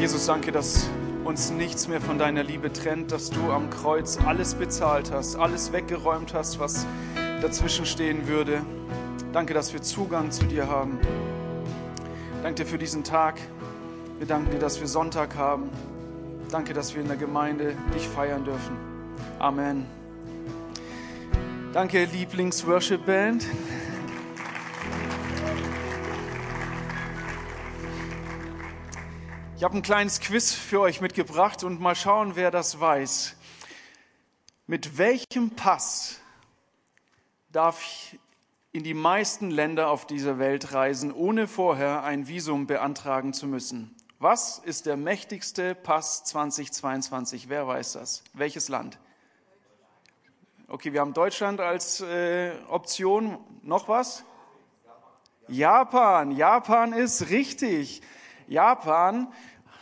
Jesus, danke, dass uns nichts mehr von deiner Liebe trennt, dass du am Kreuz alles bezahlt hast, alles weggeräumt hast, was dazwischen stehen würde. Danke, dass wir Zugang zu dir haben. Danke dir für diesen Tag. Wir danken dir, dass wir Sonntag haben. Danke, dass wir in der Gemeinde dich feiern dürfen. Amen. Danke, Lieblings-Worship-Band. Ich habe ein kleines Quiz für euch mitgebracht und mal schauen, wer das weiß. Mit welchem Pass darf ich in die meisten Länder auf dieser Welt reisen, ohne vorher ein Visum beantragen zu müssen? Was ist der mächtigste Pass 2022? Wer weiß das? Welches Land? Okay, wir haben Deutschland als äh, Option. Noch was? Japan. Japan ist richtig. Japan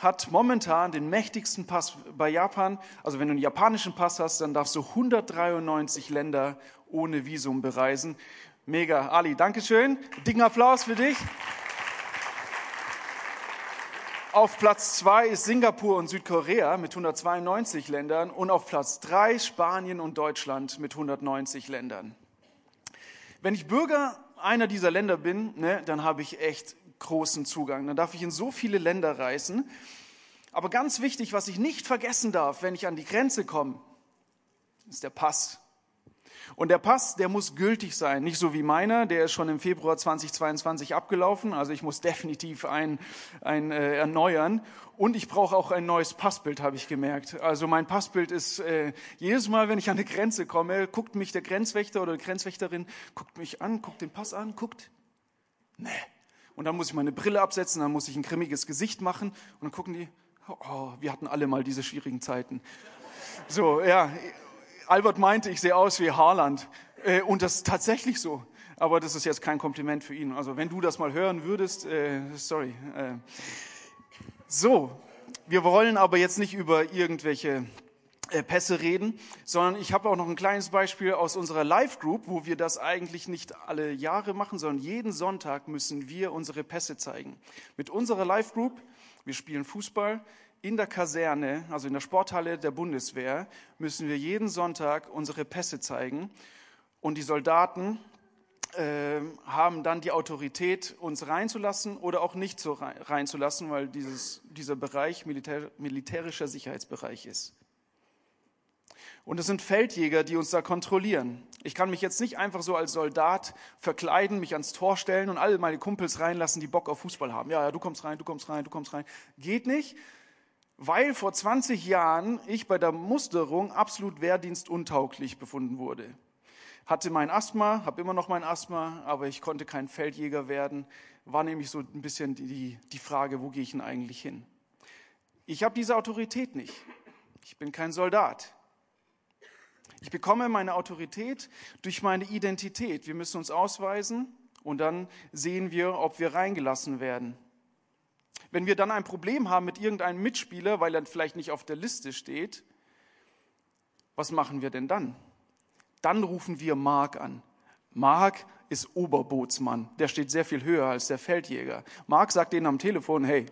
hat momentan den mächtigsten Pass bei Japan. Also wenn du einen japanischen Pass hast, dann darfst du 193 Länder ohne Visum bereisen. Mega. Ali, Dankeschön. Dicken Applaus für dich. Auf Platz zwei ist Singapur und Südkorea mit 192 Ländern und auf Platz drei Spanien und Deutschland mit 190 Ländern. Wenn ich Bürger einer dieser Länder bin, ne, dann habe ich echt großen Zugang. Dann darf ich in so viele Länder reisen. Aber ganz wichtig, was ich nicht vergessen darf, wenn ich an die Grenze komme, ist der Pass. Und der Pass, der muss gültig sein, nicht so wie meiner, der ist schon im Februar 2022 abgelaufen, also ich muss definitiv ein, ein äh, erneuern. Und ich brauche auch ein neues Passbild, habe ich gemerkt. Also mein Passbild ist äh, jedes Mal, wenn ich an eine Grenze komme, guckt mich der Grenzwächter oder die Grenzwächterin, guckt mich an, guckt den Pass an, guckt, und dann muss ich meine Brille absetzen, dann muss ich ein grimmiges Gesicht machen und dann gucken die, oh, wir hatten alle mal diese schwierigen Zeiten. So, ja, Albert meinte, ich sehe aus wie Haaland äh, und das ist tatsächlich so. Aber das ist jetzt kein Kompliment für ihn. Also wenn du das mal hören würdest, äh, sorry. Äh. So, wir wollen aber jetzt nicht über irgendwelche Pässe reden, sondern ich habe auch noch ein kleines Beispiel aus unserer Live Group, wo wir das eigentlich nicht alle Jahre machen, sondern jeden Sonntag müssen wir unsere Pässe zeigen. Mit unserer Live Group, wir spielen Fußball in der Kaserne, also in der Sporthalle der Bundeswehr, müssen wir jeden Sonntag unsere Pässe zeigen und die Soldaten äh, haben dann die Autorität, uns reinzulassen oder auch nicht so reinzulassen, weil dieses, dieser Bereich Militär, militärischer Sicherheitsbereich ist. Und es sind Feldjäger, die uns da kontrollieren. Ich kann mich jetzt nicht einfach so als Soldat verkleiden, mich ans Tor stellen und alle meine Kumpels reinlassen, die Bock auf Fußball haben. Ja, ja, du kommst rein, du kommst rein, du kommst rein. Geht nicht, weil vor 20 Jahren ich bei der Musterung absolut wehrdienstuntauglich befunden wurde. Hatte mein Asthma, habe immer noch mein Asthma, aber ich konnte kein Feldjäger werden. War nämlich so ein bisschen die, die Frage, wo gehe ich denn eigentlich hin? Ich habe diese Autorität nicht. Ich bin kein Soldat. Ich bekomme meine Autorität durch meine Identität. Wir müssen uns ausweisen und dann sehen wir, ob wir reingelassen werden. Wenn wir dann ein Problem haben mit irgendeinem Mitspieler, weil er vielleicht nicht auf der Liste steht, was machen wir denn dann? Dann rufen wir Mark an. Mark ist Oberbootsmann. Der steht sehr viel höher als der Feldjäger. Mark sagt denen am Telefon, hey,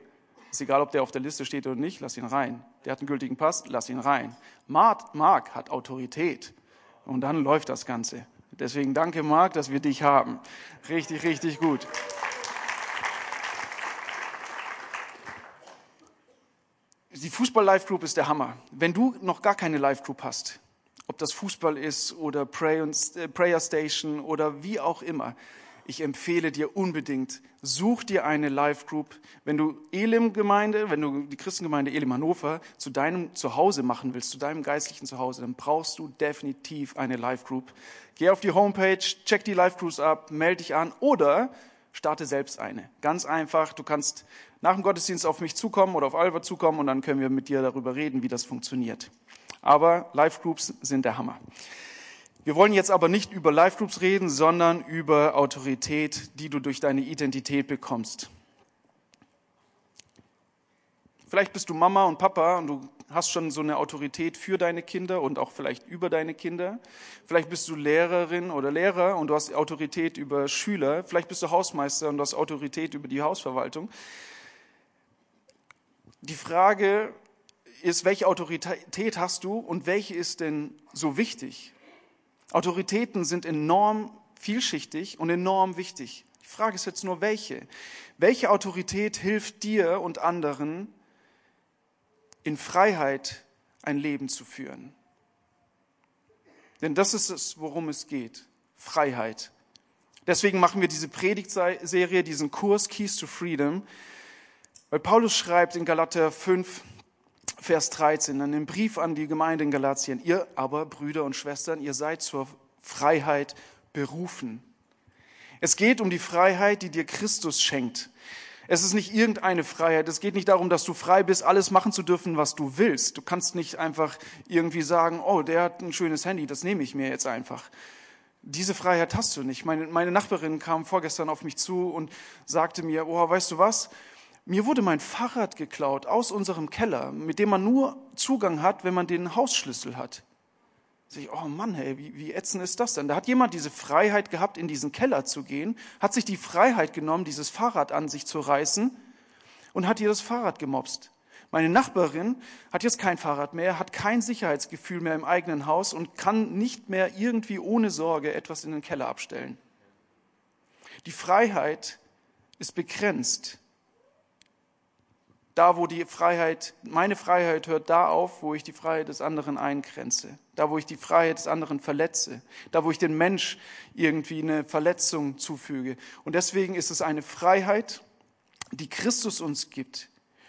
ist egal, ob der auf der Liste steht oder nicht, lass ihn rein. Der hat einen gültigen Pass, lass ihn rein. Mark hat Autorität. Und dann läuft das Ganze. Deswegen danke, Mark, dass wir dich haben. Richtig, richtig gut. Die Fußball-Live-Group ist der Hammer. Wenn du noch gar keine Live-Group hast, ob das Fußball ist oder äh, Prayer Station oder wie auch immer, ich empfehle dir unbedingt, such dir eine Live-Group. Wenn du Elim-Gemeinde, wenn du die Christengemeinde Elim Hannover zu deinem Zuhause machen willst, zu deinem geistlichen Zuhause, dann brauchst du definitiv eine Live-Group. Geh auf die Homepage, check die Live-Groups ab, melde dich an oder starte selbst eine. Ganz einfach, du kannst nach dem Gottesdienst auf mich zukommen oder auf Albert zukommen und dann können wir mit dir darüber reden, wie das funktioniert. Aber Live-Groups sind der Hammer. Wir wollen jetzt aber nicht über Live-Groups reden, sondern über Autorität, die du durch deine Identität bekommst. Vielleicht bist du Mama und Papa und du hast schon so eine Autorität für deine Kinder und auch vielleicht über deine Kinder. Vielleicht bist du Lehrerin oder Lehrer und du hast Autorität über Schüler. Vielleicht bist du Hausmeister und du hast Autorität über die Hausverwaltung. die Frage ist, welche Autorität hast du und welche ist denn so wichtig? Autoritäten sind enorm vielschichtig und enorm wichtig. Die Frage ist jetzt nur, welche? Welche Autorität hilft dir und anderen, in Freiheit ein Leben zu führen? Denn das ist es, worum es geht. Freiheit. Deswegen machen wir diese Predigtserie, diesen Kurs Keys to Freedom, weil Paulus schreibt in Galater 5, Vers 13, in dem Brief an die Gemeinde in Galatien, ihr aber, Brüder und Schwestern, ihr seid zur Freiheit berufen. Es geht um die Freiheit, die dir Christus schenkt. Es ist nicht irgendeine Freiheit. Es geht nicht darum, dass du frei bist, alles machen zu dürfen, was du willst. Du kannst nicht einfach irgendwie sagen, oh, der hat ein schönes Handy, das nehme ich mir jetzt einfach. Diese Freiheit hast du nicht. Meine, meine Nachbarin kam vorgestern auf mich zu und sagte mir, oh, weißt du was? Mir wurde mein Fahrrad geklaut aus unserem Keller, mit dem man nur Zugang hat, wenn man den Hausschlüssel hat. Sag ich, oh Mann, hey, wie, wie ätzend ist das denn? Da hat jemand diese Freiheit gehabt, in diesen Keller zu gehen, hat sich die Freiheit genommen, dieses Fahrrad an sich zu reißen und hat ihr das Fahrrad gemobst. Meine Nachbarin hat jetzt kein Fahrrad mehr, hat kein Sicherheitsgefühl mehr im eigenen Haus und kann nicht mehr irgendwie ohne Sorge etwas in den Keller abstellen. Die Freiheit ist begrenzt. Da, wo die Freiheit, meine Freiheit hört da auf, wo ich die Freiheit des anderen eingrenze. Da, wo ich die Freiheit des anderen verletze. Da, wo ich den Mensch irgendwie eine Verletzung zufüge. Und deswegen ist es eine Freiheit, die Christus uns gibt,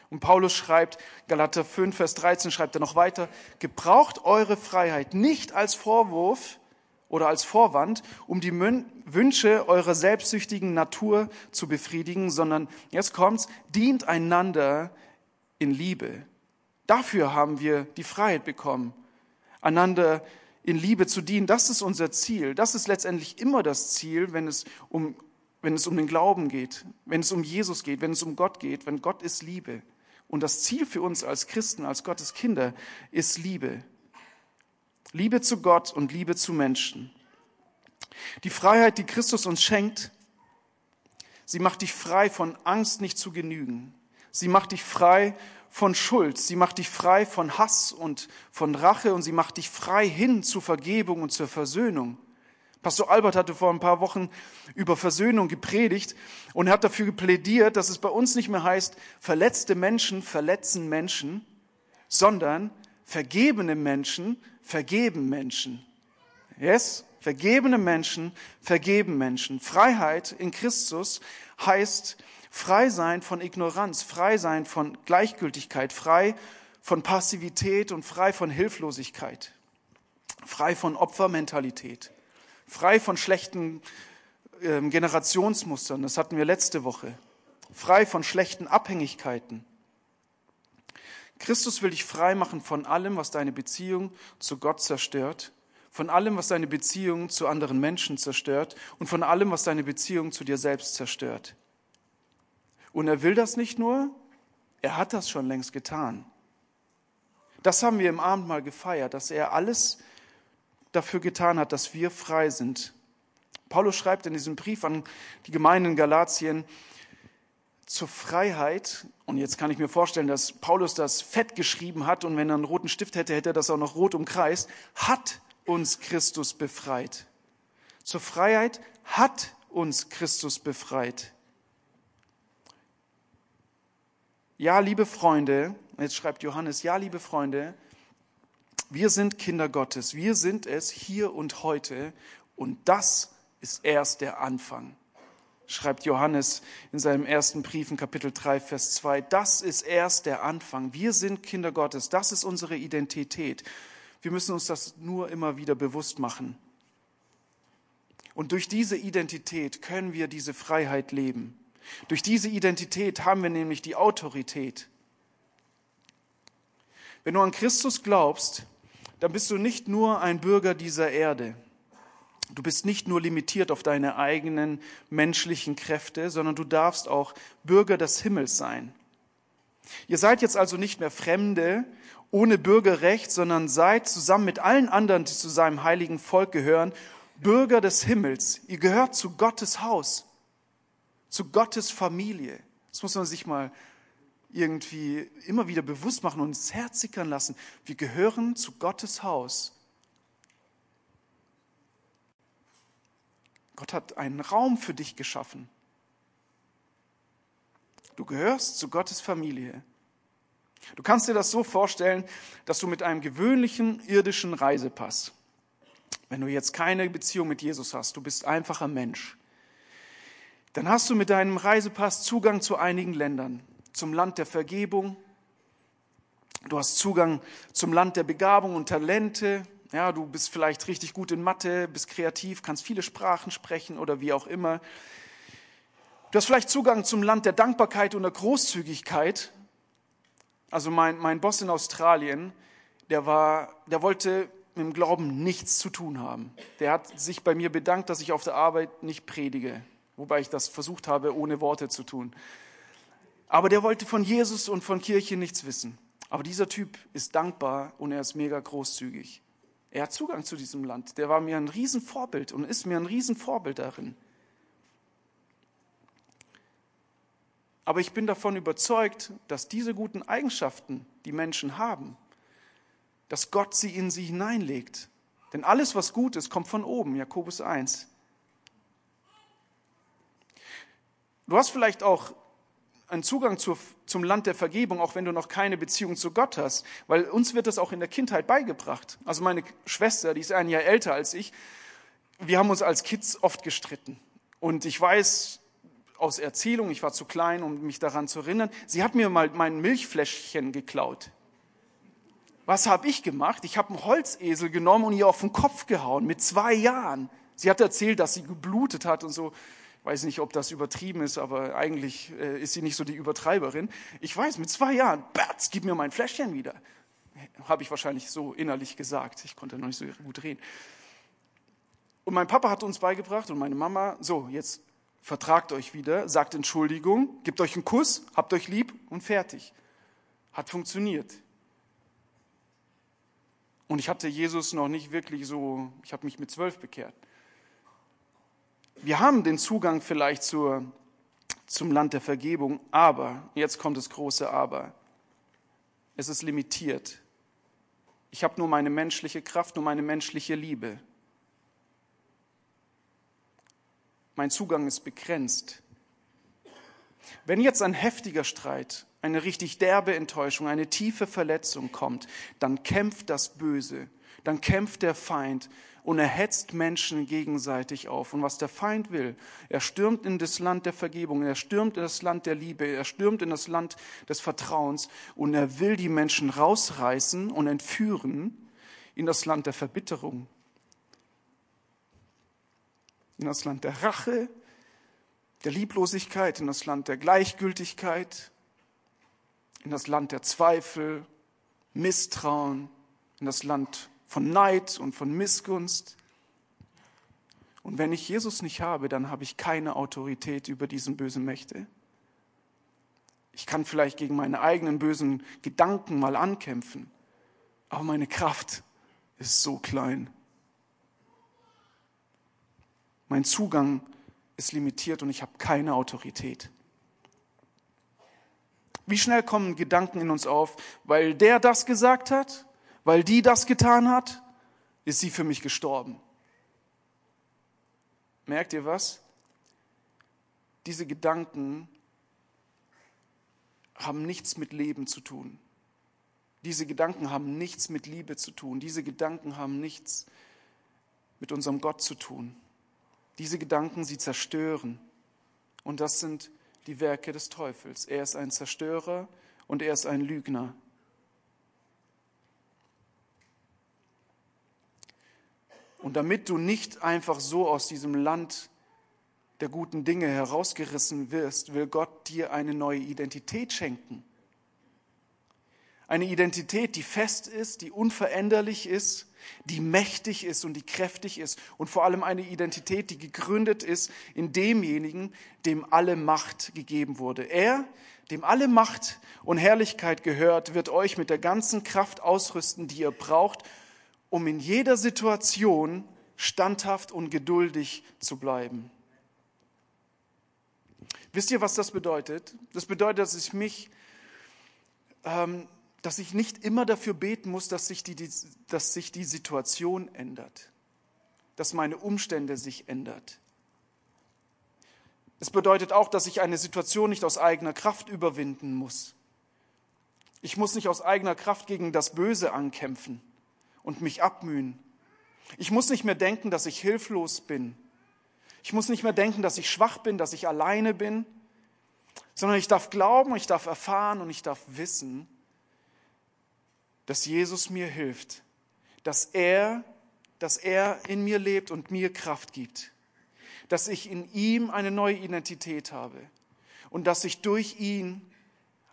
und Paulus schreibt, Galater 5, Vers 13 schreibt er noch weiter, gebraucht eure Freiheit nicht als Vorwurf oder als Vorwand, um die Wünsche eurer selbstsüchtigen Natur zu befriedigen, sondern, jetzt kommt's, dient einander in Liebe. Dafür haben wir die Freiheit bekommen, einander in Liebe zu dienen. Das ist unser Ziel. Das ist letztendlich immer das Ziel, wenn es um, wenn es um den Glauben geht, wenn es um Jesus geht, wenn es um Gott geht, wenn Gott ist Liebe. Und das Ziel für uns als Christen, als Gottes Kinder ist Liebe. Liebe zu Gott und Liebe zu Menschen. Die Freiheit, die Christus uns schenkt, sie macht dich frei von Angst, nicht zu genügen. Sie macht dich frei von Schuld. Sie macht dich frei von Hass und von Rache und sie macht dich frei hin zur Vergebung und zur Versöhnung. Pastor Albert hatte vor ein paar Wochen über Versöhnung gepredigt und hat dafür plädiert, dass es bei uns nicht mehr heißt, verletzte Menschen verletzen Menschen, sondern vergebene Menschen vergeben Menschen. Yes? Vergebene Menschen vergeben Menschen. Freiheit in Christus heißt frei sein von Ignoranz, frei sein von Gleichgültigkeit, frei von Passivität und frei von Hilflosigkeit, frei von Opfermentalität frei von schlechten äh, Generationsmustern, das hatten wir letzte Woche, frei von schlechten Abhängigkeiten. Christus will dich frei machen von allem, was deine Beziehung zu Gott zerstört, von allem, was deine Beziehung zu anderen Menschen zerstört und von allem, was deine Beziehung zu dir selbst zerstört. Und er will das nicht nur, er hat das schon längst getan. Das haben wir im Abendmahl gefeiert, dass er alles dafür getan hat, dass wir frei sind. Paulus schreibt in diesem Brief an die Gemeinde in Galatien, zur Freiheit, und jetzt kann ich mir vorstellen, dass Paulus das fett geschrieben hat und wenn er einen roten Stift hätte, hätte er das auch noch rot umkreist, hat uns Christus befreit. Zur Freiheit hat uns Christus befreit. Ja, liebe Freunde, jetzt schreibt Johannes, ja, liebe Freunde, wir sind Kinder Gottes. Wir sind es hier und heute. Und das ist erst der Anfang. Schreibt Johannes in seinem ersten Brief in Kapitel 3, Vers 2. Das ist erst der Anfang. Wir sind Kinder Gottes. Das ist unsere Identität. Wir müssen uns das nur immer wieder bewusst machen. Und durch diese Identität können wir diese Freiheit leben. Durch diese Identität haben wir nämlich die Autorität. Wenn du an Christus glaubst, dann bist du nicht nur ein Bürger dieser Erde. Du bist nicht nur limitiert auf deine eigenen menschlichen Kräfte, sondern du darfst auch Bürger des Himmels sein. Ihr seid jetzt also nicht mehr Fremde ohne Bürgerrecht, sondern seid zusammen mit allen anderen, die zu seinem heiligen Volk gehören, Bürger des Himmels. Ihr gehört zu Gottes Haus, zu Gottes Familie. Das muss man sich mal irgendwie immer wieder bewusst machen und ins Herz sickern lassen. Wir gehören zu Gottes Haus. Gott hat einen Raum für dich geschaffen. Du gehörst zu Gottes Familie. Du kannst dir das so vorstellen, dass du mit einem gewöhnlichen irdischen Reisepass, wenn du jetzt keine Beziehung mit Jesus hast, du bist einfacher Mensch, dann hast du mit deinem Reisepass Zugang zu einigen Ländern, zum Land der Vergebung, du hast Zugang zum Land der Begabung und Talente, ja, du bist vielleicht richtig gut in Mathe, bist kreativ, kannst viele Sprachen sprechen oder wie auch immer. Du hast vielleicht Zugang zum Land der Dankbarkeit und der Großzügigkeit. Also mein, mein Boss in Australien, der, war, der wollte mit dem Glauben nichts zu tun haben. Der hat sich bei mir bedankt, dass ich auf der Arbeit nicht predige, wobei ich das versucht habe, ohne Worte zu tun. Aber der wollte von Jesus und von Kirche nichts wissen. Aber dieser Typ ist dankbar und er ist mega großzügig. Er hat Zugang zu diesem Land. Der war mir ein Riesenvorbild und ist mir ein Riesenvorbild darin. Aber ich bin davon überzeugt, dass diese guten Eigenschaften, die Menschen haben, dass Gott sie in sie hineinlegt. Denn alles, was gut ist, kommt von oben, Jakobus 1. Du hast vielleicht auch einen Zugang zur, zum Land der Vergebung, auch wenn du noch keine Beziehung zu Gott hast, weil uns wird das auch in der Kindheit beigebracht. Also meine Schwester, die ist ein Jahr älter als ich, wir haben uns als Kids oft gestritten. Und ich weiß, aus Erzählung, ich war zu klein, um mich daran zu erinnern, sie hat mir mal mein Milchfläschchen geklaut. Was habe ich gemacht? Ich habe einen Holzesel genommen und ihr auf den Kopf gehauen mit zwei Jahren. Sie hat erzählt, dass sie geblutet hat und so. Weiß nicht, ob das übertrieben ist, aber eigentlich äh, ist sie nicht so die Übertreiberin. Ich weiß, mit zwei Jahren, Batz, gib mir mein Fläschchen wieder. Habe ich wahrscheinlich so innerlich gesagt. Ich konnte noch nicht so gut reden. Und mein Papa hat uns beigebracht und meine Mama, so, jetzt vertragt euch wieder, sagt Entschuldigung, gebt euch einen Kuss, habt euch lieb und fertig. Hat funktioniert. Und ich hatte Jesus noch nicht wirklich so, ich habe mich mit zwölf bekehrt. Wir haben den Zugang vielleicht zur, zum Land der Vergebung, aber, jetzt kommt das große Aber, es ist limitiert. Ich habe nur meine menschliche Kraft, nur meine menschliche Liebe. Mein Zugang ist begrenzt. Wenn jetzt ein heftiger Streit, eine richtig derbe Enttäuschung, eine tiefe Verletzung kommt, dann kämpft das Böse, dann kämpft der Feind und er hetzt Menschen gegenseitig auf. Und was der Feind will, er stürmt in das Land der Vergebung, er stürmt in das Land der Liebe, er stürmt in das Land des Vertrauens und er will die Menschen rausreißen und entführen in das Land der Verbitterung, in das Land der Rache, der Lieblosigkeit, in das Land der Gleichgültigkeit, in das Land der Zweifel, Misstrauen, in das Land von Neid und von Missgunst. Und wenn ich Jesus nicht habe, dann habe ich keine Autorität über diesen bösen Mächte. Ich kann vielleicht gegen meine eigenen bösen Gedanken mal ankämpfen, aber meine Kraft ist so klein. Mein Zugang ist limitiert und ich habe keine Autorität. Wie schnell kommen Gedanken in uns auf, weil der das gesagt hat, weil die das getan hat, ist sie für mich gestorben. Merkt ihr was? Diese Gedanken haben nichts mit Leben zu tun. Diese Gedanken haben nichts mit Liebe zu tun. Diese Gedanken haben nichts mit unserem Gott zu tun. Diese Gedanken, sie zerstören. Und das sind die Werke des Teufels. Er ist ein Zerstörer und er ist ein Lügner. Und damit du nicht einfach so aus diesem Land der guten Dinge herausgerissen wirst, will Gott dir eine neue Identität schenken. Eine Identität, die fest ist, die unveränderlich ist, die mächtig ist und die kräftig ist und vor allem eine Identität, die gegründet ist in demjenigen, dem alle Macht gegeben wurde. Er, dem alle Macht und Herrlichkeit gehört, wird euch mit der ganzen Kraft ausrüsten, die ihr braucht, um in jeder Situation standhaft und geduldig zu bleiben. Wisst ihr, was das bedeutet? Das bedeutet, dass ich mich ähm, dass ich nicht immer dafür beten muss, dass sich die, dass sich die Situation ändert, dass meine Umstände sich ändert. Es bedeutet auch, dass ich eine Situation nicht aus eigener Kraft überwinden muss. Ich muss nicht aus eigener Kraft gegen das Böse ankämpfen und mich abmühen. Ich muss nicht mehr denken, dass ich hilflos bin. Ich muss nicht mehr denken, dass ich schwach bin, dass ich alleine bin, sondern ich darf glauben, ich darf erfahren und ich darf wissen, dass Jesus mir hilft, dass er, dass er in mir lebt und mir Kraft gibt, dass ich in ihm eine neue Identität habe und dass ich durch ihn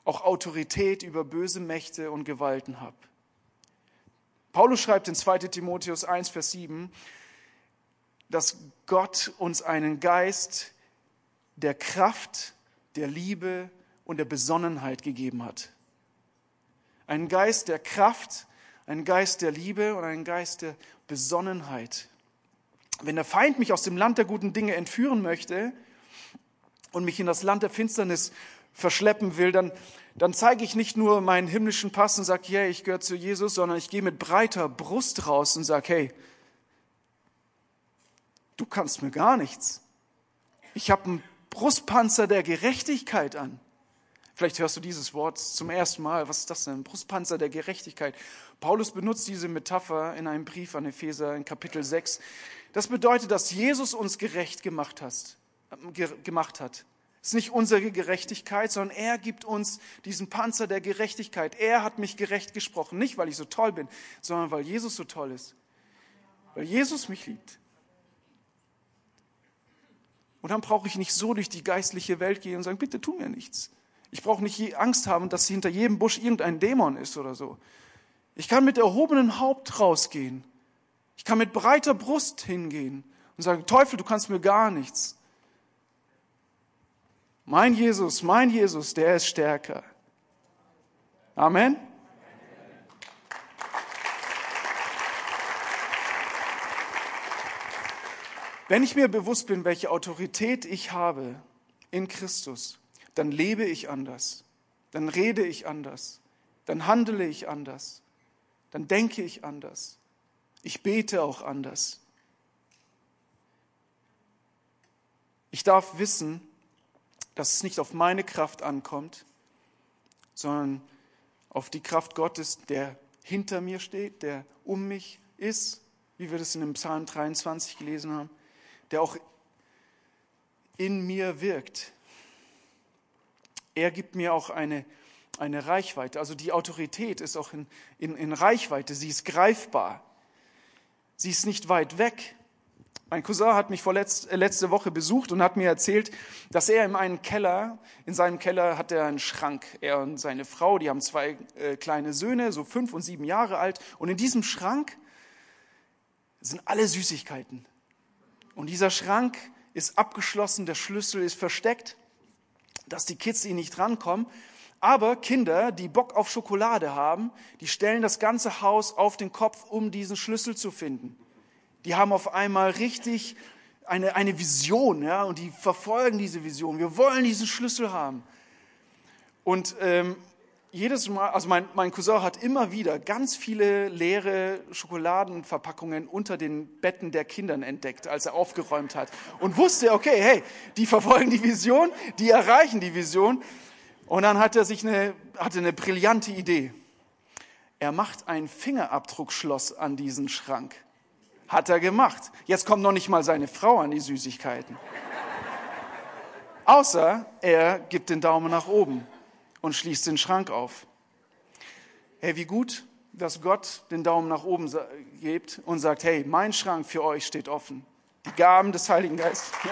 auch Autorität über böse Mächte und Gewalten habe. Paulus schreibt in 2 Timotheus 1, Vers 7, dass Gott uns einen Geist der Kraft, der Liebe und der Besonnenheit gegeben hat. Einen Geist der Kraft, einen Geist der Liebe und einen Geist der Besonnenheit. Wenn der Feind mich aus dem Land der guten Dinge entführen möchte und mich in das Land der Finsternis verschleppen will, dann, dann zeige ich nicht nur meinen himmlischen Pass und sage, yeah, ich gehöre zu Jesus, sondern ich gehe mit breiter Brust raus und sage, hey, du kannst mir gar nichts. Ich habe einen Brustpanzer der Gerechtigkeit an. Vielleicht hörst du dieses Wort zum ersten Mal. Was ist das denn? Brustpanzer der Gerechtigkeit. Paulus benutzt diese Metapher in einem Brief an Epheser in Kapitel 6. Das bedeutet, dass Jesus uns gerecht gemacht hat. Gemacht hat. Es ist nicht unsere Gerechtigkeit, sondern er gibt uns diesen Panzer der Gerechtigkeit. Er hat mich gerecht gesprochen. Nicht, weil ich so toll bin, sondern weil Jesus so toll ist. Weil Jesus mich liebt. Und dann brauche ich nicht so durch die geistliche Welt gehen und sagen, bitte tu mir nichts. Ich brauche nicht Angst haben, dass hinter jedem Busch irgendein Dämon ist oder so. Ich kann mit erhobenem Haupt rausgehen. Ich kann mit breiter Brust hingehen und sagen, Teufel, du kannst mir gar nichts. Mein Jesus, mein Jesus, der ist stärker. Amen. Wenn ich mir bewusst bin, welche Autorität ich habe in Christus, dann lebe ich anders, dann rede ich anders, dann handle ich anders, dann denke ich anders, ich bete auch anders. Ich darf wissen, dass es nicht auf meine Kraft ankommt, sondern auf die Kraft Gottes, der hinter mir steht, der um mich ist, wie wir das in dem Psalm 23 gelesen haben, der auch in mir wirkt. Er gibt mir auch eine, eine Reichweite. Also die Autorität ist auch in, in, in Reichweite, sie ist greifbar. Sie ist nicht weit weg. Mein Cousin hat mich vorletz, äh, letzte Woche besucht und hat mir erzählt, dass er in einem Keller, in seinem Keller hat er einen Schrank. Er und seine Frau, die haben zwei äh, kleine Söhne, so fünf und sieben Jahre alt. Und in diesem Schrank sind alle Süßigkeiten. Und dieser Schrank ist abgeschlossen, der Schlüssel ist versteckt, dass die Kids ihn nicht rankommen. Aber Kinder, die Bock auf Schokolade haben, die stellen das ganze Haus auf den Kopf, um diesen Schlüssel zu finden die haben auf einmal richtig eine, eine Vision, ja, und die verfolgen diese Vision. Wir wollen diesen Schlüssel haben. Und ähm, jedes Mal, also mein, mein Cousin hat immer wieder ganz viele leere Schokoladenverpackungen unter den Betten der Kindern entdeckt, als er aufgeräumt hat. Und wusste, okay, hey, die verfolgen die Vision, die erreichen die Vision. Und dann hat er sich eine, hatte eine brillante Idee. Er macht ein Fingerabdruckschloss an diesen Schrank. Hat er gemacht. Jetzt kommt noch nicht mal seine Frau an die Süßigkeiten. Außer er gibt den Daumen nach oben und schließt den Schrank auf. Hey, wie gut, dass Gott den Daumen nach oben gibt und sagt, hey, mein Schrank für euch steht offen. Die Gaben des Heiligen Geistes.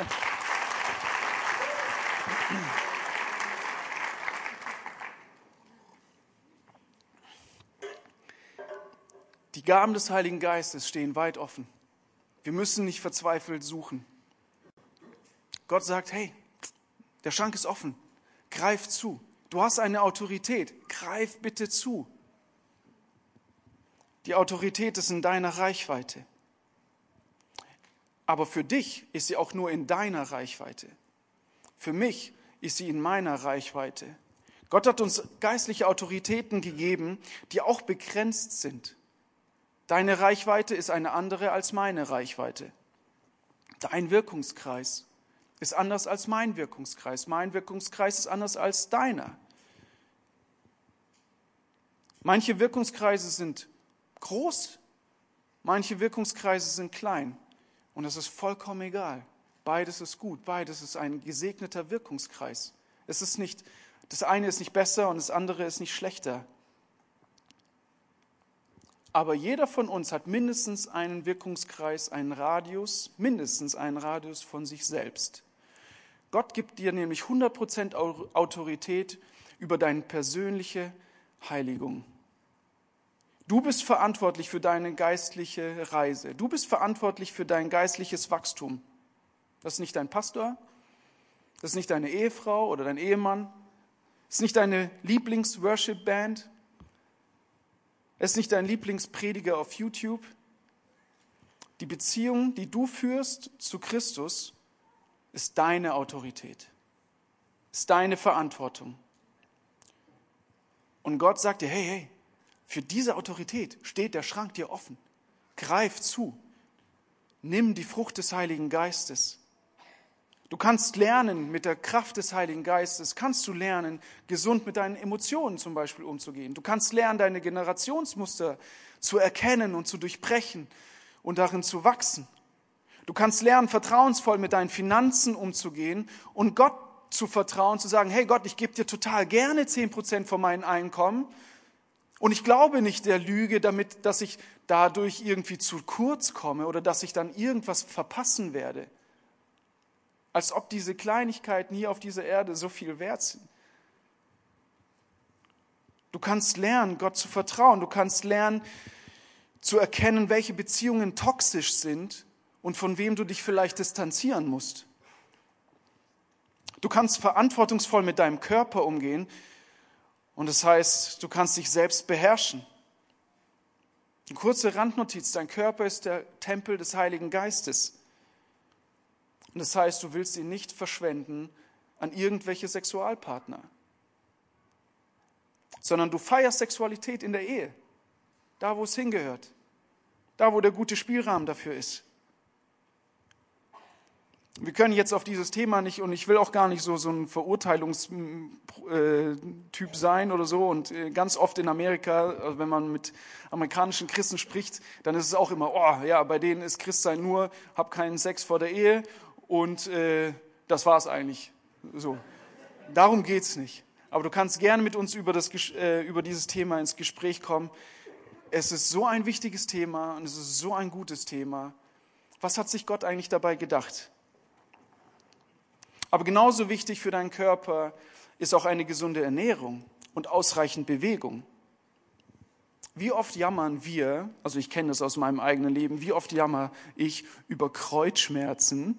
Die Gaben des Heiligen Geistes stehen weit offen. Wir müssen nicht verzweifelt suchen. Gott sagt, hey, der Schrank ist offen. Greif zu. Du hast eine Autorität. Greif bitte zu. Die Autorität ist in deiner Reichweite. Aber für dich ist sie auch nur in deiner Reichweite. Für mich ist sie in meiner Reichweite. Gott hat uns geistliche Autoritäten gegeben, die auch begrenzt sind. Deine Reichweite ist eine andere als meine Reichweite. Dein Wirkungskreis ist anders als mein Wirkungskreis. Mein Wirkungskreis ist anders als deiner. Manche Wirkungskreise sind groß, manche Wirkungskreise sind klein. Und das ist vollkommen egal. Beides ist gut, beides ist ein gesegneter Wirkungskreis. Es ist nicht das eine ist nicht besser und das andere ist nicht schlechter. Aber jeder von uns hat mindestens einen Wirkungskreis, einen Radius, mindestens einen Radius von sich selbst. Gott gibt dir nämlich 100% Autorität über deine persönliche Heiligung. Du bist verantwortlich für deine geistliche Reise. Du bist verantwortlich für dein geistliches Wachstum. Das ist nicht dein Pastor, das ist nicht deine Ehefrau oder dein Ehemann, ist nicht deine Lieblings-Worship-Band? Ist nicht dein Lieblingsprediger auf YouTube? Die Beziehung, die du führst zu Christus, ist deine Autorität, ist deine Verantwortung. Und Gott sagt dir, hey, hey, für diese Autorität steht der Schrank dir offen. Greif zu. Nimm die Frucht des Heiligen Geistes. Du kannst lernen, mit der Kraft des Heiligen Geistes, kannst du lernen, gesund mit deinen Emotionen zum Beispiel umzugehen. Du kannst lernen, deine Generationsmuster zu erkennen und zu durchbrechen und darin zu wachsen. Du kannst lernen, vertrauensvoll mit deinen Finanzen umzugehen und Gott zu vertrauen, zu sagen, hey Gott, ich gebe dir total gerne zehn Prozent von meinem Einkommen und ich glaube nicht der Lüge, damit, dass ich dadurch irgendwie zu kurz komme oder dass ich dann irgendwas verpassen werde als ob diese Kleinigkeiten hier auf dieser Erde so viel wert sind. Du kannst lernen, Gott zu vertrauen. Du kannst lernen, zu erkennen, welche Beziehungen toxisch sind und von wem du dich vielleicht distanzieren musst. Du kannst verantwortungsvoll mit deinem Körper umgehen und das heißt, du kannst dich selbst beherrschen. Eine kurze Randnotiz, dein Körper ist der Tempel des Heiligen Geistes. Und das heißt, du willst ihn nicht verschwenden an irgendwelche Sexualpartner, sondern du feierst Sexualität in der Ehe, da wo es hingehört, da wo der gute Spielrahmen dafür ist. Wir können jetzt auf dieses Thema nicht, und ich will auch gar nicht so, so ein Verurteilungstyp sein oder so. Und äh, ganz oft in Amerika, also wenn man mit amerikanischen Christen spricht, dann ist es auch immer, oh ja, bei denen ist Christsein nur, hab keinen Sex vor der Ehe und äh, das war es eigentlich. So. Darum geht es nicht. Aber du kannst gerne mit uns über, das, äh, über dieses Thema ins Gespräch kommen. Es ist so ein wichtiges Thema und es ist so ein gutes Thema. Was hat sich Gott eigentlich dabei gedacht? Aber genauso wichtig für deinen Körper ist auch eine gesunde Ernährung und ausreichend Bewegung. Wie oft jammern wir, also ich kenne das aus meinem eigenen Leben, wie oft jammer ich über Kreuzschmerzen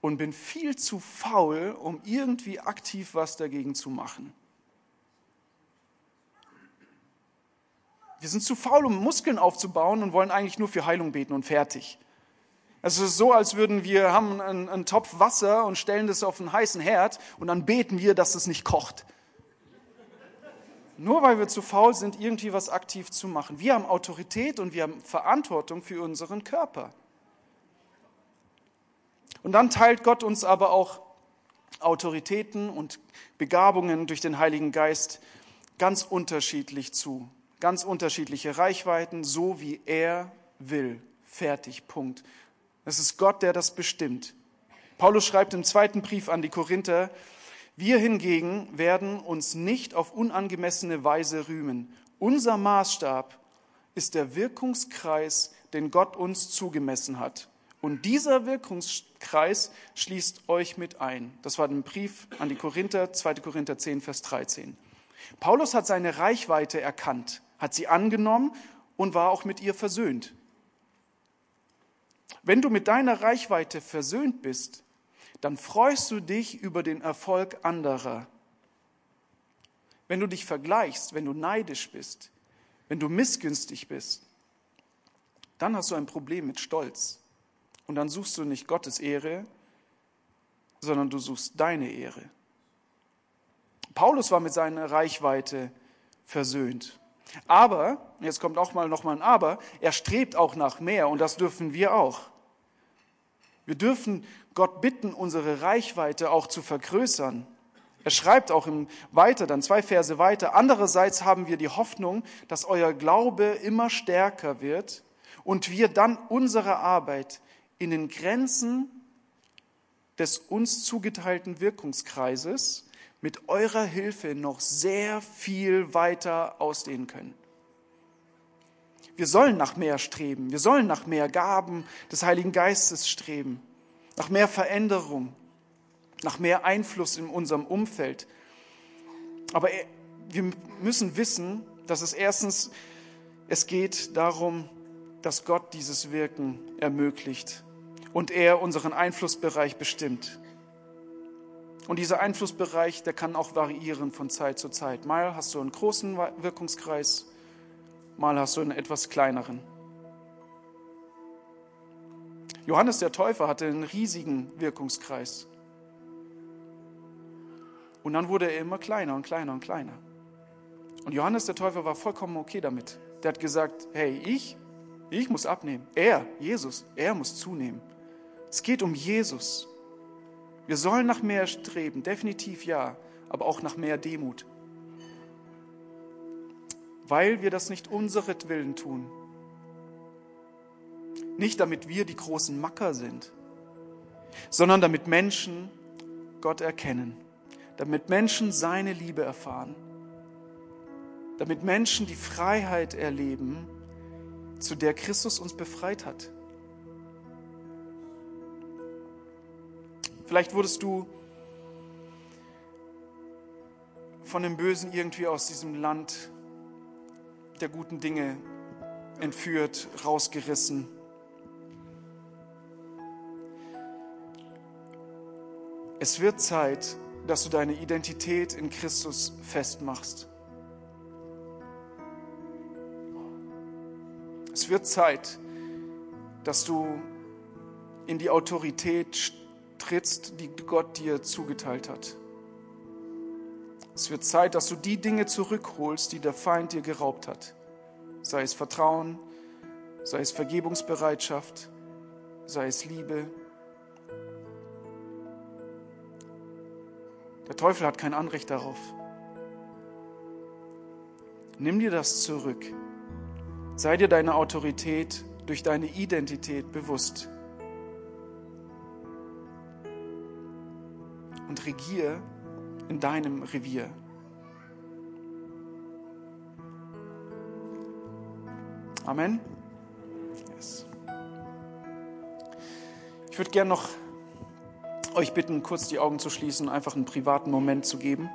und bin viel zu faul, um irgendwie aktiv was dagegen zu machen. Wir sind zu faul, um Muskeln aufzubauen und wollen eigentlich nur für Heilung beten und fertig. Es ist so, als würden wir haben einen, einen Topf Wasser und stellen das auf einen heißen Herd und dann beten wir, dass es nicht kocht. Nur weil wir zu faul sind, irgendwie was aktiv zu machen. Wir haben Autorität und wir haben Verantwortung für unseren Körper. Und dann teilt Gott uns aber auch Autoritäten und Begabungen durch den Heiligen Geist ganz unterschiedlich zu. Ganz unterschiedliche Reichweiten, so wie er will. Fertig, Punkt. Es ist Gott, der das bestimmt. Paulus schreibt im zweiten Brief an die Korinther, wir hingegen werden uns nicht auf unangemessene Weise rühmen. Unser Maßstab ist der Wirkungskreis, den Gott uns zugemessen hat. Und dieser Wirkungskreis schließt euch mit ein. Das war ein Brief an die Korinther, 2. Korinther 10, Vers 13. Paulus hat seine Reichweite erkannt, hat sie angenommen und war auch mit ihr versöhnt. Wenn du mit deiner Reichweite versöhnt bist, dann freust du dich über den Erfolg anderer. Wenn du dich vergleichst, wenn du neidisch bist, wenn du missgünstig bist, dann hast du ein Problem mit Stolz. Und dann suchst du nicht Gottes Ehre, sondern du suchst deine Ehre. Paulus war mit seiner Reichweite versöhnt. Aber, jetzt kommt auch mal noch mal ein Aber, er strebt auch nach mehr und das dürfen wir auch. Wir dürfen Gott bitten, unsere Reichweite auch zu vergrößern. Er schreibt auch im weiter, dann zwei Verse weiter. Andererseits haben wir die Hoffnung, dass euer Glaube immer stärker wird und wir dann unsere Arbeit in den Grenzen des uns zugeteilten Wirkungskreises mit eurer Hilfe noch sehr viel weiter ausdehnen können. Wir sollen nach mehr streben. Wir sollen nach mehr Gaben des Heiligen Geistes streben. Nach mehr Veränderung. Nach mehr Einfluss in unserem Umfeld. Aber wir müssen wissen, dass es erstens, es geht darum, dass Gott dieses Wirken ermöglicht und er unseren Einflussbereich bestimmt. Und dieser Einflussbereich, der kann auch variieren von Zeit zu Zeit. Mal hast du einen großen Wirkungskreis, mal hast du einen etwas kleineren. Johannes der Täufer hatte einen riesigen Wirkungskreis. Und dann wurde er immer kleiner und kleiner und kleiner. Und Johannes der Täufer war vollkommen okay damit. Der hat gesagt, hey, ich, ich muss abnehmen. Er, Jesus, er muss zunehmen. Es geht um Jesus. Wir sollen nach mehr streben, definitiv ja, aber auch nach mehr Demut. Weil wir das nicht unseretwillen tun. Nicht damit wir die großen Macker sind, sondern damit Menschen Gott erkennen, damit Menschen seine Liebe erfahren, damit Menschen die Freiheit erleben, zu der Christus uns befreit hat. Vielleicht wurdest du von dem Bösen irgendwie aus diesem Land der guten Dinge entführt, rausgerissen. Es wird Zeit, dass du deine Identität in Christus festmachst. Es wird Zeit, dass du in die Autorität trittst, die Gott dir zugeteilt hat. Es wird Zeit, dass du die Dinge zurückholst, die der Feind dir geraubt hat. Sei es Vertrauen, sei es Vergebungsbereitschaft, sei es Liebe. Der Teufel hat kein Anrecht darauf. Nimm dir das zurück. Sei dir deine Autorität durch deine Identität bewusst. und regier in deinem Revier. Amen. Yes. Ich würde gerne noch euch bitten, kurz die Augen zu schließen einfach einen privaten Moment zu geben.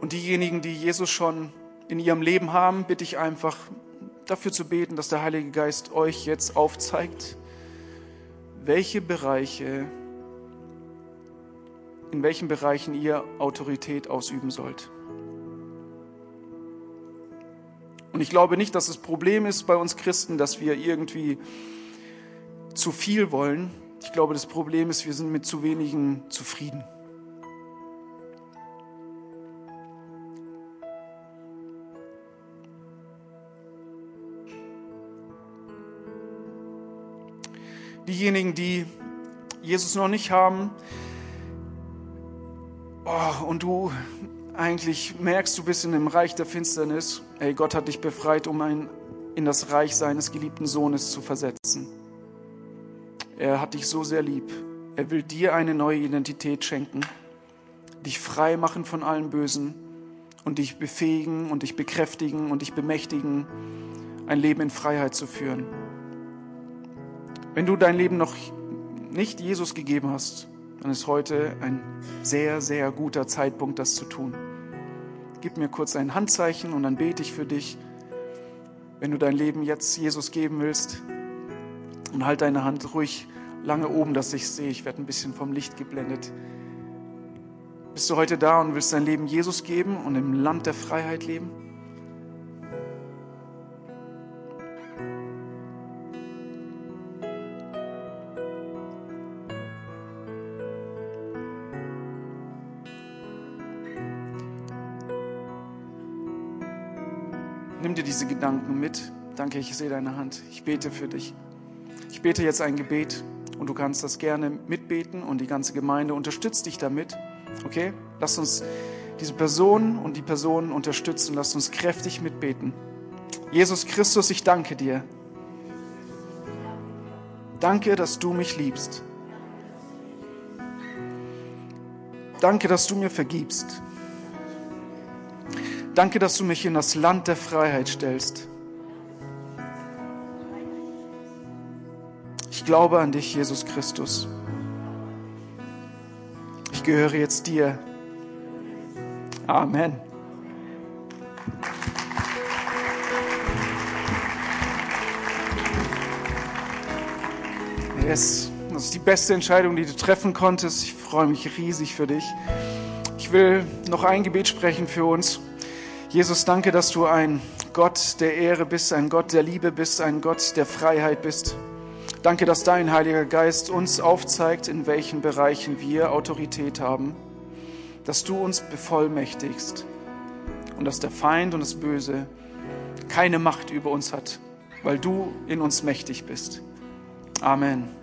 Und diejenigen, die Jesus schon in ihrem Leben haben, bitte ich einfach dafür zu beten, dass der Heilige Geist euch jetzt aufzeigt, welche Bereiche, in welchen Bereichen ihr Autorität ausüben sollt. Und ich glaube nicht, dass das Problem ist bei uns Christen, dass wir irgendwie zu viel wollen. Ich glaube, das Problem ist, wir sind mit zu wenigen zufrieden. Diejenigen, die Jesus noch nicht haben, oh, und du eigentlich merkst, du bist in dem Reich der Finsternis, ey, Gott hat dich befreit, um ein, in das Reich seines geliebten Sohnes zu versetzen. Er hat dich so sehr lieb. Er will dir eine neue Identität schenken, dich frei machen von allem Bösen und dich befähigen und dich bekräftigen und dich bemächtigen, ein Leben in Freiheit zu führen. Wenn du dein Leben noch nicht Jesus gegeben hast, dann ist heute ein sehr, sehr guter Zeitpunkt, das zu tun. Gib mir kurz ein Handzeichen und dann bete ich für dich. Wenn du dein Leben jetzt Jesus geben willst, und halt deine Hand ruhig lange oben, dass ich sehe. Ich werde ein bisschen vom Licht geblendet. Bist du heute da und willst dein Leben Jesus geben und im Land der Freiheit leben? Diese Gedanken mit. Danke, ich sehe deine Hand. Ich bete für dich. Ich bete jetzt ein Gebet und du kannst das gerne mitbeten und die ganze Gemeinde unterstützt dich damit. Okay? Lass uns diese Person und die Personen unterstützen. Lass uns kräftig mitbeten. Jesus Christus, ich danke dir. Danke, dass du mich liebst. Danke, dass du mir vergibst. Danke, dass du mich in das Land der Freiheit stellst. Ich glaube an dich, Jesus Christus. Ich gehöre jetzt dir. Amen. Yes, das ist die beste Entscheidung, die du treffen konntest. Ich freue mich riesig für dich. Ich will noch ein Gebet sprechen für uns. Jesus, danke, dass du ein Gott der Ehre bist, ein Gott der Liebe bist, ein Gott der Freiheit bist. Danke, dass dein Heiliger Geist uns aufzeigt, in welchen Bereichen wir Autorität haben, dass du uns bevollmächtigst und dass der Feind und das Böse keine Macht über uns hat, weil du in uns mächtig bist. Amen.